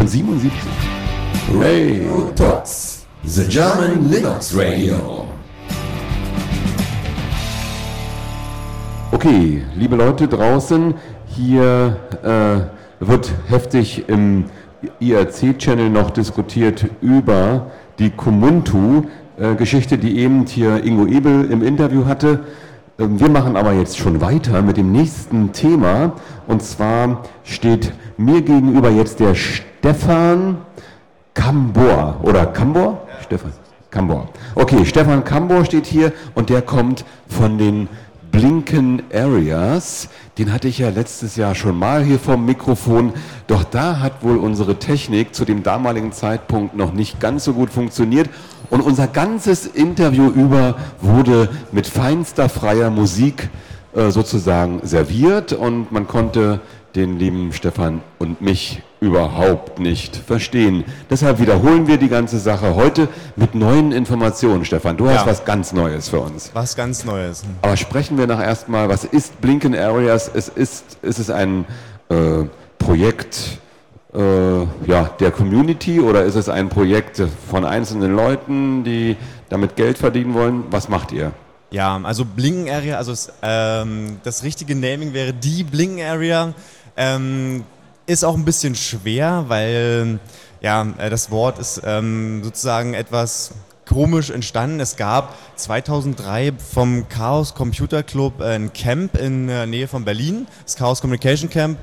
von 77. Ray Talks, the German Linux Radio. Okay, liebe Leute draußen, hier äh, wird heftig im IRC-Channel noch diskutiert über die Kumuntu-Geschichte, die eben hier Ingo Ebel im Interview hatte. Ähm, wir machen aber jetzt schon weiter mit dem nächsten Thema. Und zwar steht mir gegenüber jetzt der Stefan Kambor. Oder Kambor? Ja. Stefan Kambor. Okay, Stefan Kambor steht hier und der kommt von den Blinken Areas. Den hatte ich ja letztes Jahr schon mal hier vom Mikrofon. Doch da hat wohl unsere Technik zu dem damaligen Zeitpunkt noch nicht ganz so gut funktioniert. Und unser ganzes Interview über wurde mit feinster freier Musik äh, sozusagen serviert und man konnte den lieben Stefan und mich überhaupt nicht verstehen. Deshalb wiederholen wir die ganze Sache heute mit neuen Informationen. Stefan, du hast was ganz Neues für uns. Was ganz Neues. Aber sprechen wir nach erstmal, was ist Blinken Areas? Es ist, ist es ein äh, Projekt äh, ja, der Community oder ist es ein Projekt von einzelnen Leuten, die damit Geld verdienen wollen? Was macht ihr? Ja, also Blinken Area, also ähm, das richtige Naming wäre die Blinken Area. Ähm, ist auch ein bisschen schwer, weil ja, äh, das Wort ist ähm, sozusagen etwas komisch entstanden. Es gab 2003 vom Chaos Computer Club ein Camp in der Nähe von Berlin, das Chaos Communication Camp.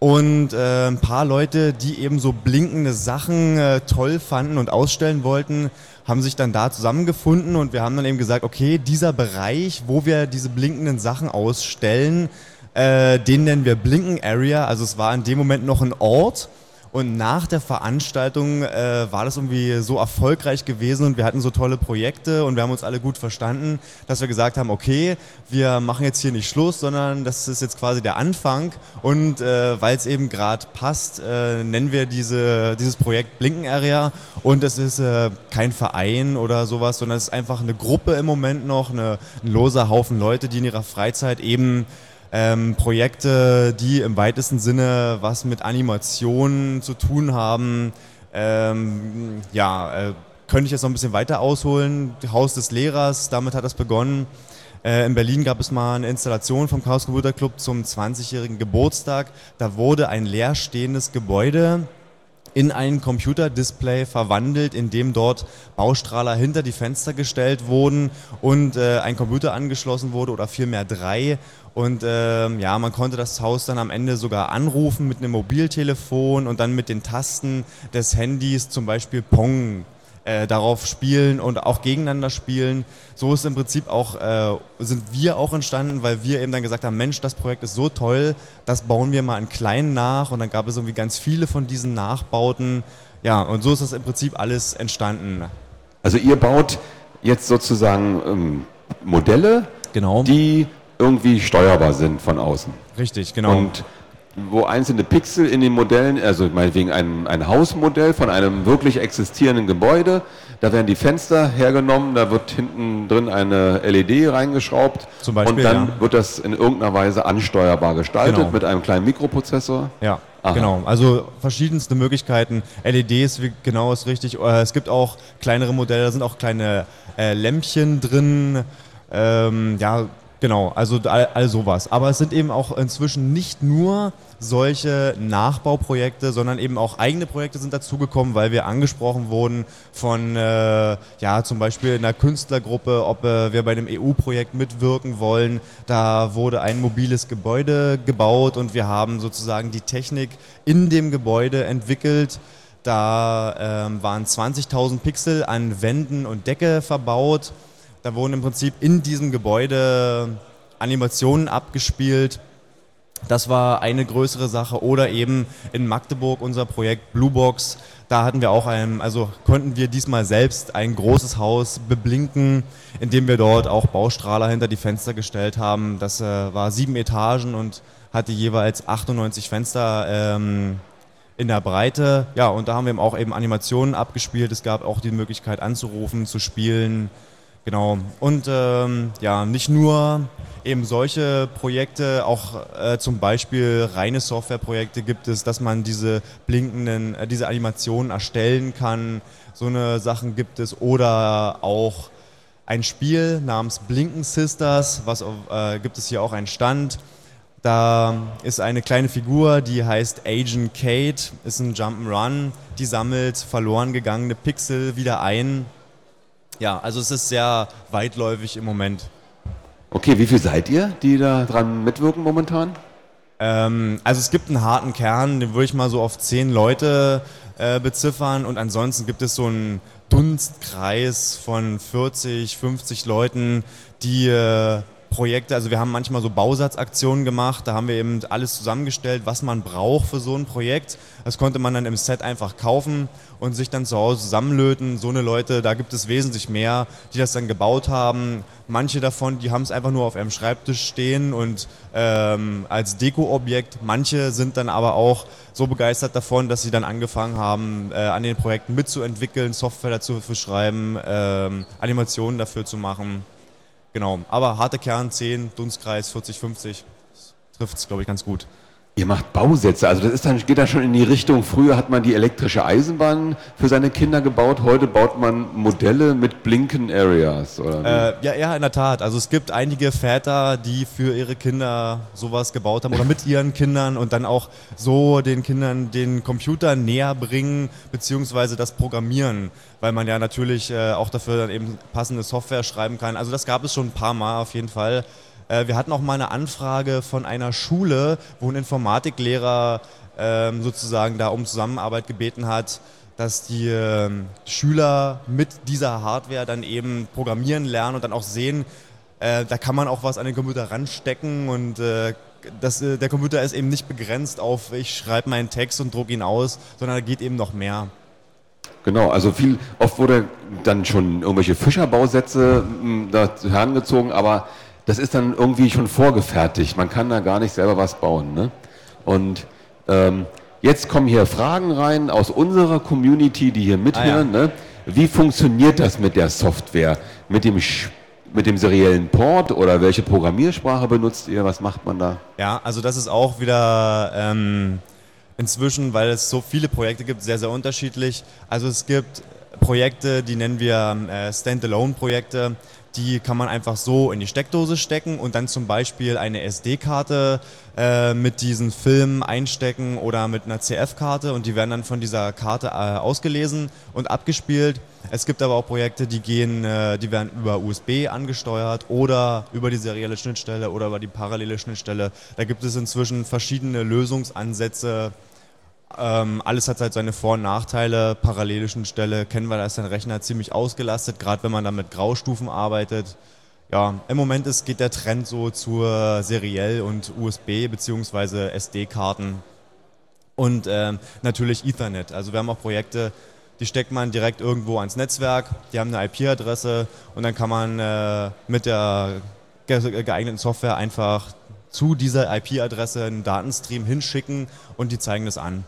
Und äh, ein paar Leute, die eben so blinkende Sachen äh, toll fanden und ausstellen wollten, haben sich dann da zusammengefunden und wir haben dann eben gesagt, okay, dieser Bereich, wo wir diese blinkenden Sachen ausstellen, äh, den nennen wir Blinken Area. Also es war in dem Moment noch ein Ort. Und nach der Veranstaltung äh, war das irgendwie so erfolgreich gewesen und wir hatten so tolle Projekte und wir haben uns alle gut verstanden, dass wir gesagt haben, okay, wir machen jetzt hier nicht Schluss, sondern das ist jetzt quasi der Anfang. Und äh, weil es eben gerade passt, äh, nennen wir diese, dieses Projekt Blinken Area. Und es ist äh, kein Verein oder sowas, sondern es ist einfach eine Gruppe im Moment noch, eine, ein loser Haufen Leute, die in ihrer Freizeit eben ähm, Projekte, die im weitesten Sinne was mit Animationen zu tun haben. Ähm, ja, äh, könnte ich jetzt noch ein bisschen weiter ausholen. Haus des Lehrers, damit hat das begonnen. Äh, in Berlin gab es mal eine Installation vom Chaos Computer Club zum 20-jährigen Geburtstag. Da wurde ein leerstehendes Gebäude in ein Computerdisplay verwandelt, in dem dort Baustrahler hinter die Fenster gestellt wurden und äh, ein Computer angeschlossen wurde oder vielmehr drei. Und ähm, ja, man konnte das Haus dann am Ende sogar anrufen mit einem Mobiltelefon und dann mit den Tasten des Handys zum Beispiel Pong äh, darauf spielen und auch gegeneinander spielen. So ist im Prinzip auch, äh, sind wir auch entstanden, weil wir eben dann gesagt haben, Mensch, das Projekt ist so toll, das bauen wir mal in klein nach und dann gab es irgendwie ganz viele von diesen Nachbauten. Ja, und so ist das im Prinzip alles entstanden. Also ihr baut jetzt sozusagen ähm, Modelle, genau. die irgendwie steuerbar sind von außen. Richtig, genau. Und wo einzelne Pixel in den Modellen, also meinetwegen ein, ein Hausmodell von einem wirklich existierenden Gebäude, da werden die Fenster hergenommen, da wird hinten drin eine LED reingeschraubt Zum Beispiel, und dann ja. wird das in irgendeiner Weise ansteuerbar gestaltet genau. mit einem kleinen Mikroprozessor. Ja, Aha. genau. Also verschiedenste Möglichkeiten. LEDs, genau ist richtig. Äh, es gibt auch kleinere Modelle, da sind auch kleine äh, Lämpchen drin. Ähm, ja, Genau, also all, all sowas. Aber es sind eben auch inzwischen nicht nur solche Nachbauprojekte, sondern eben auch eigene Projekte sind dazugekommen, weil wir angesprochen wurden von, äh, ja, zum Beispiel einer Künstlergruppe, ob äh, wir bei einem EU-Projekt mitwirken wollen. Da wurde ein mobiles Gebäude gebaut und wir haben sozusagen die Technik in dem Gebäude entwickelt. Da ähm, waren 20.000 Pixel an Wänden und Decke verbaut da wurden im Prinzip in diesem Gebäude Animationen abgespielt. Das war eine größere Sache. Oder eben in Magdeburg unser Projekt Bluebox. Da hatten wir auch ein, also konnten wir diesmal selbst ein großes Haus beblinken, indem wir dort auch Baustrahler hinter die Fenster gestellt haben. Das äh, war sieben Etagen und hatte jeweils 98 Fenster ähm, in der Breite. Ja, und da haben wir eben auch eben Animationen abgespielt. Es gab auch die Möglichkeit anzurufen, zu spielen, Genau. Und ähm, ja, nicht nur eben solche Projekte, auch äh, zum Beispiel reine Softwareprojekte gibt es, dass man diese blinkenden, äh, diese Animationen erstellen kann. So eine Sachen gibt es. Oder auch ein Spiel namens Blinken Sisters, was äh, gibt es hier auch einen Stand. Da ist eine kleine Figur, die heißt Agent Kate, ist ein Jump'n'Run, die sammelt verloren gegangene Pixel wieder ein. Ja, also es ist sehr weitläufig im Moment. Okay, wie viel seid ihr, die da dran mitwirken momentan? Ähm, also es gibt einen harten Kern, den würde ich mal so auf zehn Leute äh, beziffern und ansonsten gibt es so einen Dunstkreis von 40, 50 Leuten, die äh, Projekte, also wir haben manchmal so Bausatzaktionen gemacht, da haben wir eben alles zusammengestellt, was man braucht für so ein Projekt. Das konnte man dann im Set einfach kaufen und sich dann zu Hause zusammenlöten. So eine Leute, da gibt es wesentlich mehr, die das dann gebaut haben. Manche davon, die haben es einfach nur auf ihrem Schreibtisch stehen und ähm, als Dekoobjekt. Manche sind dann aber auch so begeistert davon, dass sie dann angefangen haben, äh, an den Projekten mitzuentwickeln, Software dazu zu schreiben, ähm, Animationen dafür zu machen. Genau, aber harte Kern 10, Dunstkreis 40, 50, trifft es, glaube ich, ganz gut. Ihr macht Bausätze, also das ist dann, geht dann schon in die Richtung, früher hat man die elektrische Eisenbahn für seine Kinder gebaut, heute baut man Modelle mit Blinken Areas, oder? Äh, ja, ja, in der Tat. Also es gibt einige Väter, die für ihre Kinder sowas gebaut haben oder mit ihren Kindern und dann auch so den Kindern den Computer näher bringen, beziehungsweise das Programmieren, weil man ja natürlich äh, auch dafür dann eben passende Software schreiben kann. Also das gab es schon ein paar Mal auf jeden Fall. Äh, wir hatten auch mal eine Anfrage von einer Schule, wo ein Informatiklehrer ähm, sozusagen da um Zusammenarbeit gebeten hat, dass die ähm, Schüler mit dieser Hardware dann eben programmieren lernen und dann auch sehen, äh, da kann man auch was an den Computer ranstecken und äh, das, der Computer ist eben nicht begrenzt auf, ich schreibe meinen Text und drucke ihn aus, sondern da geht eben noch mehr. Genau, also viel, oft wurde dann schon irgendwelche Fischerbausätze hm, da herangezogen, aber das ist dann irgendwie schon vorgefertigt. Man kann da gar nicht selber was bauen. Ne? Und ähm, jetzt kommen hier Fragen rein aus unserer Community, die hier mithören. Ah, ja. ne? Wie funktioniert das mit der Software? Mit dem mit dem seriellen Port oder welche Programmiersprache benutzt ihr? Was macht man da? Ja, also das ist auch wieder ähm, inzwischen, weil es so viele Projekte gibt, sehr, sehr unterschiedlich. Also es gibt Projekte, die nennen wir äh, Standalone-Projekte die kann man einfach so in die Steckdose stecken und dann zum Beispiel eine SD-Karte äh, mit diesen Filmen einstecken oder mit einer CF-Karte und die werden dann von dieser Karte äh, ausgelesen und abgespielt. Es gibt aber auch Projekte, die gehen, äh, die werden über USB angesteuert oder über die serielle Schnittstelle oder über die parallele Schnittstelle. Da gibt es inzwischen verschiedene Lösungsansätze ähm, alles hat halt seine Vor- und Nachteile. Parallelischen Stelle kennen wir, da ist dein Rechner ziemlich ausgelastet, gerade wenn man dann mit Graustufen arbeitet. Ja, im Moment ist, geht der Trend so zur seriell und USB bzw. SD-Karten und ähm, natürlich Ethernet. Also wir haben auch Projekte, die steckt man direkt irgendwo ans Netzwerk, die haben eine IP-Adresse und dann kann man äh, mit der geeigneten Software einfach zu dieser IP-Adresse einen Datenstream hinschicken und die zeigen das an.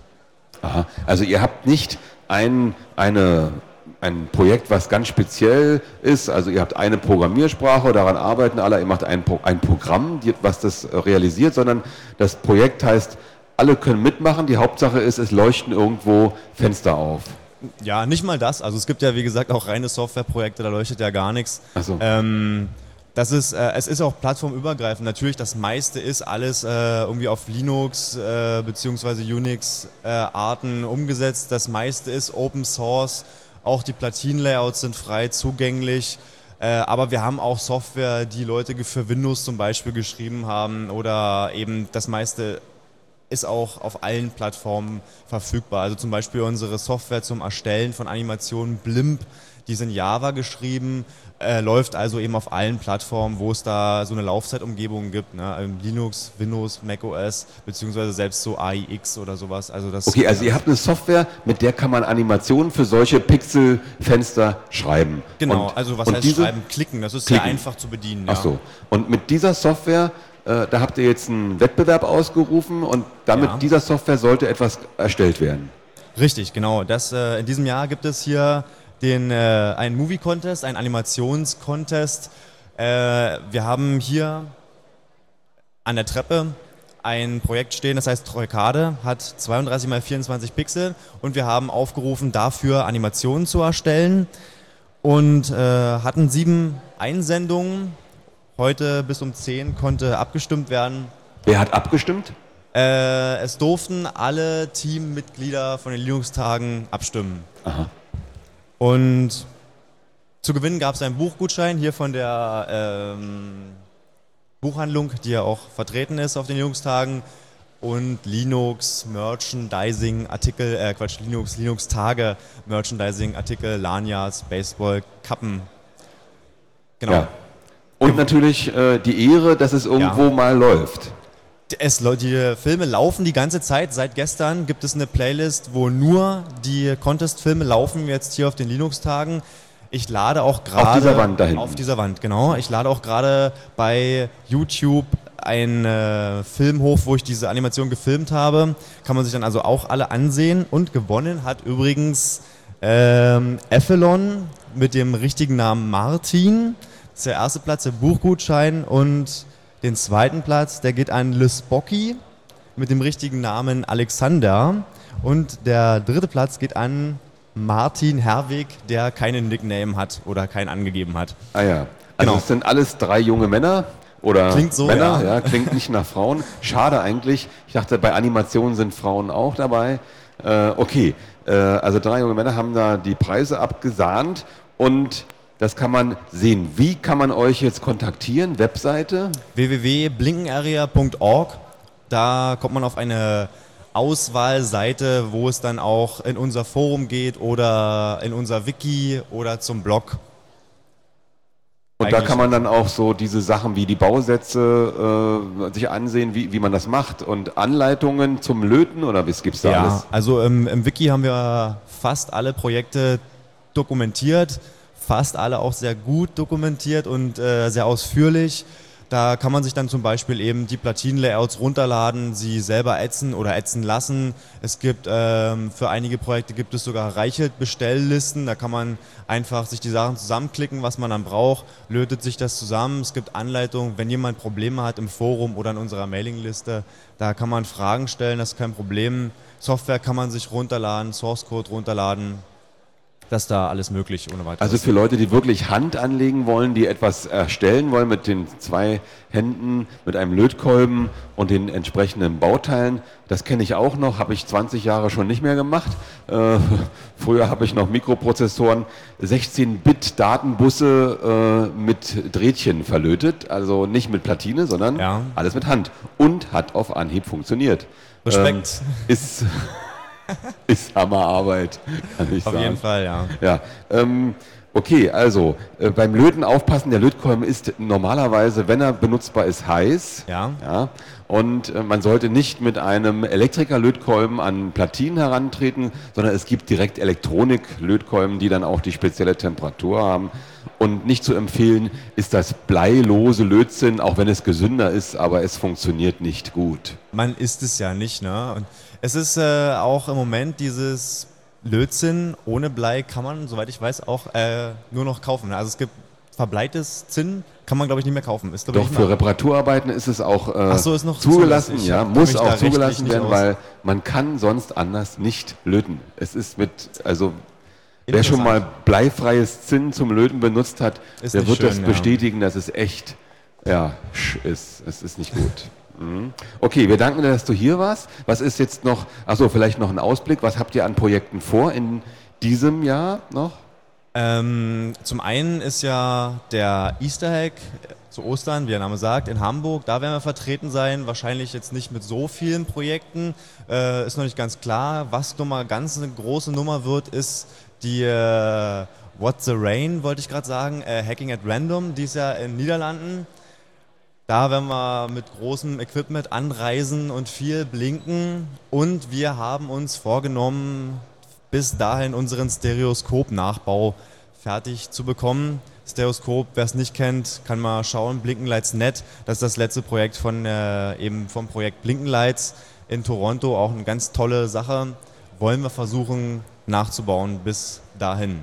Aha. Also ihr habt nicht ein, eine, ein Projekt, was ganz speziell ist. Also ihr habt eine Programmiersprache, daran arbeiten alle, ihr macht ein, ein Programm, was das realisiert, sondern das Projekt heißt, alle können mitmachen. Die Hauptsache ist, es leuchten irgendwo Fenster auf. Ja, nicht mal das. Also es gibt ja, wie gesagt, auch reine Softwareprojekte, da leuchtet ja gar nichts. Ach so. Ähm, das ist, äh, es ist auch plattformübergreifend. Natürlich, das meiste ist alles äh, irgendwie auf Linux äh, bzw. Unix-Arten äh, umgesetzt. Das meiste ist Open Source. Auch die Platin-Layouts sind frei zugänglich. Äh, aber wir haben auch Software, die Leute für Windows zum Beispiel geschrieben haben oder eben das meiste ist auch auf allen Plattformen verfügbar. Also zum Beispiel unsere Software zum Erstellen von Animationen Blimp, die ist in Java geschrieben, äh, läuft also eben auf allen Plattformen, wo es da so eine Laufzeitumgebung gibt. Ne? Ähm, Linux, Windows, macOS, beziehungsweise selbst so AIX oder sowas. Also das okay, also ihr habt eine Software, mit der kann man Animationen für solche Pixelfenster schreiben. Genau, und, also was heißt schreiben? Klicken, das ist klicken. sehr einfach zu bedienen. Ja. Ach so. Und mit dieser Software äh, da habt ihr jetzt einen Wettbewerb ausgerufen und damit ja. dieser Software sollte etwas erstellt werden. Richtig, genau. Das, äh, in diesem Jahr gibt es hier den, äh, einen Movie-Contest, einen Animations-Contest. Äh, wir haben hier an der Treppe ein Projekt stehen, das heißt Troikade, hat 32 x 24 Pixel und wir haben aufgerufen, dafür Animationen zu erstellen und äh, hatten sieben Einsendungen. Heute bis um 10 konnte abgestimmt werden. Wer hat abgestimmt? Äh, es durften alle Teammitglieder von den Linux-Tagen abstimmen. Aha. Und zu gewinnen gab es einen Buchgutschein hier von der ähm, Buchhandlung, die ja auch vertreten ist auf den Linux-Tagen. Und Linux, Merchandising, Artikel, äh Quatsch, Linux, Linux-Tage, Merchandising, Artikel, Lanyards, Baseball, Kappen. Genau. Ja. Und natürlich äh, die Ehre, dass es irgendwo Ja. mal läuft. Es, die Filme laufen die ganze Zeit. Seit gestern gibt es eine Playlist, wo nur die Contest-Filme laufen, jetzt hier auf den Linux-Tagen. Ich lade auch gerade. dieser Wand da hinten. Auf dieser Wand, genau. Ich lade auch gerade bei YouTube einen äh, Film hoch, wo ich diese Animation gefilmt habe. Kann man sich dann also auch alle ansehen. Und gewonnen hat übrigens ähm, Ephelon mit dem richtigen Namen Martin. Der erste Platz, der Buchgutschein. Und den zweiten Platz, der geht an Lysbocki mit dem richtigen Namen Alexander. Und der dritte Platz geht an Martin Herwig, der keinen Nickname hat oder keinen angegeben hat. Ah ja. Also Genau. es sind alles drei junge Männer oder Klingt so, Männer, ja. ja. klingt nicht nach Frauen. Schade eigentlich. Ich dachte, bei Animationen sind Frauen auch dabei. Äh, okay, äh, also drei junge Männer haben da die Preise abgesahnt und das kann man sehen. Wie kann man euch jetzt kontaktieren? Webseite? www.blinkenarea.org. Da kommt man auf eine Auswahlseite, wo es dann auch in unser Forum geht oder in unser Wiki oder zum Blog. Und da Eigentlich kann man dann auch so diese Sachen wie die Bausätze äh, sich ansehen, wie, wie man das macht und Anleitungen zum Löten oder was gibt's da Ja, alles? also im, im Wiki haben wir fast alle Projekte dokumentiert, fast alle auch sehr gut dokumentiert und äh, sehr ausführlich. Da kann man sich dann zum Beispiel eben die Platinenlayouts runterladen, sie selber ätzen oder ätzen lassen. Es gibt ähm, für einige Projekte gibt es sogar Reichelt-Bestelllisten. Da kann man einfach sich die Sachen zusammenklicken, was man dann braucht, lötet sich das zusammen. Es gibt Anleitungen, wenn jemand Probleme hat im Forum oder in unserer Mailingliste, da kann man Fragen stellen, das ist kein Problem. Software kann man sich runterladen, Source Code runterladen. Das ist da alles möglich ohne weiteres. Also für Leute, die wirklich Hand anlegen wollen, die etwas erstellen wollen mit den zwei Händen, mit einem Lötkolben und den entsprechenden Bauteilen, das kenne ich auch noch, habe ich 20 Jahre schon nicht mehr gemacht. Äh, früher habe ich noch Mikroprozessoren, 16-Bit-Datenbusse äh, mit Drähtchen verlötet, also nicht mit Platine, sondern Ja. alles mit Hand und hat auf Anhieb funktioniert. Respekt. Ähm, ist, ist Hammerarbeit, kann ich Auf sagen. jeden Fall, ja. Ja, ähm, okay, also äh, beim Löten aufpassen, der Lötkolben ist normalerweise, wenn er benutzbar ist, heiß. Ja. ja und äh, man sollte nicht mit einem Elektriker-Lötkolben an Platinen herantreten, sondern es gibt direkt Elektronik-Lötkolben, die dann auch die spezielle Temperatur haben. Und nicht zu empfehlen ist das bleilose Lötzinn, auch wenn es gesünder ist, aber es funktioniert nicht gut. Man ist es ja nicht, ne? Und es ist äh, auch im Moment dieses Lötzinn ohne Blei kann man, soweit ich weiß, auch äh, nur noch kaufen. Also es gibt verbleites Zinn, kann man glaube ich nicht mehr kaufen. Ist, Doch für Reparaturarbeiten ist es auch, äh, so, ist noch zugelassen. Ich ja, muss auch zugelassen werden, aus. weil man kann sonst anders nicht löten. Es ist mit, also wer schon mal bleifreies Zinn zum Löten benutzt hat, Ist der wird das schön, ja. bestätigen, dass es echt, ja, ist. Es ist nicht gut. Mhm. Okay, wir danken dir, dass du hier warst. Was ist jetzt noch, achso, vielleicht noch ein Ausblick. Was habt ihr an Projekten vor in diesem Jahr noch? Ähm, zum einen ist ja der Easter Egg zu Ostern, wie der Name sagt, in Hamburg. Da werden wir vertreten sein. Wahrscheinlich jetzt nicht mit so vielen Projekten. Äh, ist noch nicht ganz klar. Was nochmal ganz eine große Nummer wird, ist die äh, What the Rain, wollte ich gerade sagen. Äh, Hacking at Random, die ist ja in den Niederlanden. Da werden wir mit großem Equipment anreisen und viel blinken. Und wir haben uns vorgenommen, bis dahin unseren Stereoskop-Nachbau fertig zu bekommen. Stereoskop, wer es nicht kennt, kann mal schauen. Blinkenlights.net, das ist das letzte Projekt von äh, eben vom Projekt Blinkenlights in Toronto. Auch eine ganz tolle Sache. Wollen wir versuchen nachzubauen bis dahin.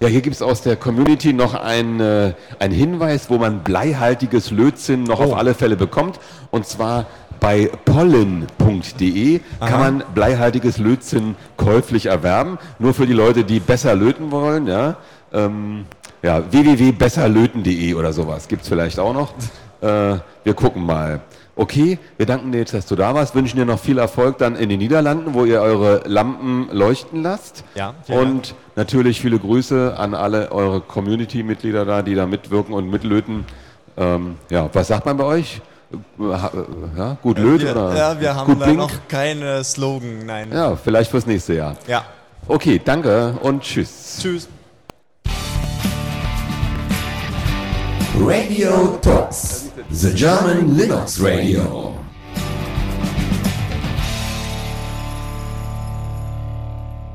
Ja, hier gibt es aus der Community noch einen äh, ein Hinweis, wo man bleihaltiges Lötzinn noch Oh. auf alle Fälle bekommt. Und zwar bei pollen.de kann man bleihaltiges Lötzinn käuflich erwerben. Nur für die Leute, die besser löten wollen. Ja, ähm, ja www.besserlöten.de oder sowas gibt es vielleicht auch noch. Äh, wir gucken mal. Okay, wir danken dir jetzt, dass du da warst, wünschen dir noch viel Erfolg dann in den Niederlanden, wo ihr eure Lampen leuchten lasst. Ja, Und natürlich viele Grüße an alle eure Community-Mitglieder da, die da mitwirken und mitlöten. Ähm, ja, was sagt man bei euch? Äh, äh, Ja, gut löt wir, oder ja, wir haben gut da blink? noch keinen Slogan, nein. Ja, vielleicht fürs nächste Jahr. ja. Okay, danke und tschüss. Tschüss. Radio Talks, the German Linux Radio.